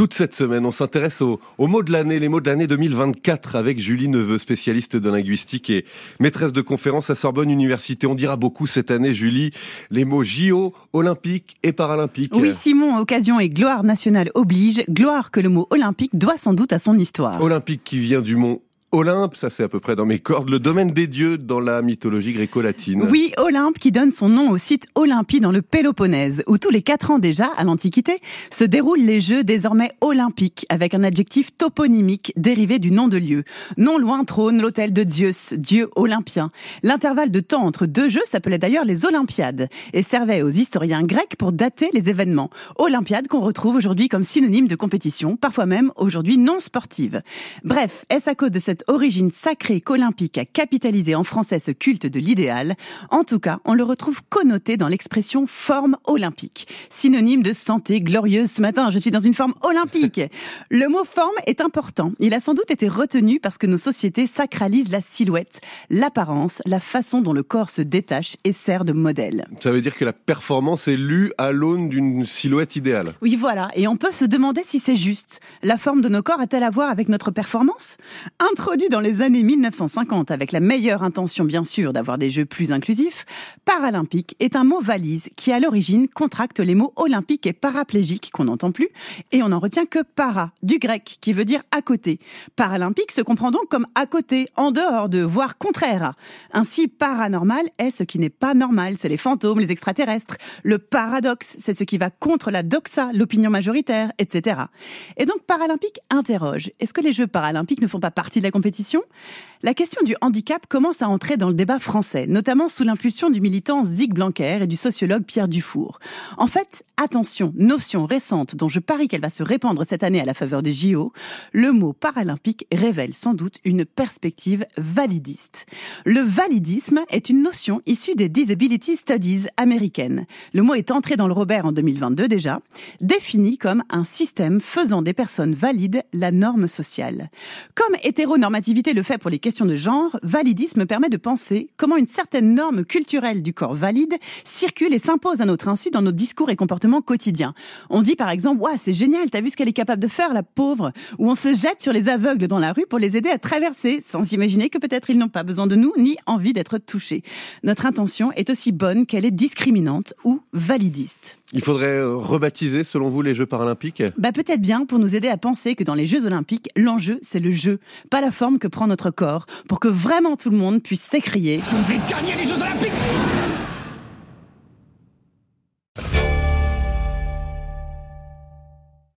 Toute cette semaine, on s'intéresse aux, mots de l'année, les mots de l'année 2024 avec Julie Neveu, spécialiste de linguistique et maîtresse de conférences à Sorbonne Université. On dira beaucoup cette année, Julie, les mots JO, olympique et paralympique. Oui, Simon, occasion et gloire nationale oblige. Gloire que le mot olympique doit sans doute à son histoire. Olympique qui vient du mot Olympe, ça c'est à peu près dans mes cordes, le domaine des dieux dans la mythologie gréco-latine. Oui, Olympe qui donne son nom au site Olympie dans le Péloponnèse, où tous les quatre ans déjà, à l'Antiquité, se déroulent les Jeux désormais olympiques, avec un adjectif toponymique dérivé du nom de lieu. Non loin trône l'hôtel de Zeus, dieu olympien. L'intervalle de temps entre deux jeux s'appelait d'ailleurs les Olympiades, et servait aux historiens grecs pour dater les événements. Olympiades qu'on retrouve aujourd'hui comme synonyme de compétition, parfois même aujourd'hui non sportive. Bref, est-ce à cause de cette origine sacrée qu'Olympique a capitalisé en français ce culte de l'idéal. En tout cas, on le retrouve connoté dans l'expression forme olympique, synonyme de santé glorieuse ce matin. Je suis dans une forme olympique. Le mot forme est important. Il a sans doute été retenu parce que nos sociétés sacralisent la silhouette, l'apparence, la façon dont le corps se détache et sert de modèle. Ça veut dire que la performance est lue à l'aune d'une silhouette idéale. Oui, voilà. Et on peut se demander si c'est juste. La forme de nos corps a-t-elle à voir avec notre performance? Introduit dans les années 1950 avec la meilleure intention bien sûr d'avoir des jeux plus inclusifs, paralympique est un mot valise qui à l'origine contracte les mots olympique et paraplégique qu'on n'entend plus et on n'en retient que para, du grec qui veut dire à côté. Paralympique se comprend donc comme à côté, en dehors de, voire contraire à. Ainsi, paranormal est ce qui n'est pas normal, c'est les fantômes, les extraterrestres. Le paradoxe, c'est ce qui va contre la doxa, l'opinion majoritaire, etc. Et donc paralympique interroge, est-ce que les Jeux paralympiques ne font pas partie de la la question du handicap commence à entrer dans le débat français, notamment sous l'impulsion du militant Zig Blanquer et du sociologue Pierre Dufour. En fait, attention, notion récente dont je parie qu'elle va se répandre cette année à la faveur des JO, le mot paralympique révèle sans doute une perspective validiste. Le validisme est une notion issue des Disability Studies américaines. Le mot est entré dans le Robert en 2022 déjà, défini comme un système faisant des personnes valides la norme sociale. Comme hétéronormative normativité le fait pour les questions de genre, validisme permet de penser comment une certaine norme culturelle du corps valide circule et s'impose à notre insu dans nos discours et comportements quotidiens. On dit par exemple, ouais, c'est génial, t'as vu ce qu'elle est capable de faire, la pauvre, ou on se jette sur les aveugles dans la rue pour les aider à traverser, sans imaginer que peut-être ils n'ont pas besoin de nous ni envie d'être touchés. Notre intention est aussi bonne qu'elle est discriminante ou validiste. Il faudrait euh, rebaptiser, selon vous, les Jeux paralympiques? Bah peut-être bien pour nous aider à penser que dans les Jeux olympiques, l'enjeu c'est le jeu, pas la forme que prend notre corps, pour que vraiment tout le monde puisse s'écrier. Je vais gagner les Jeux olympiques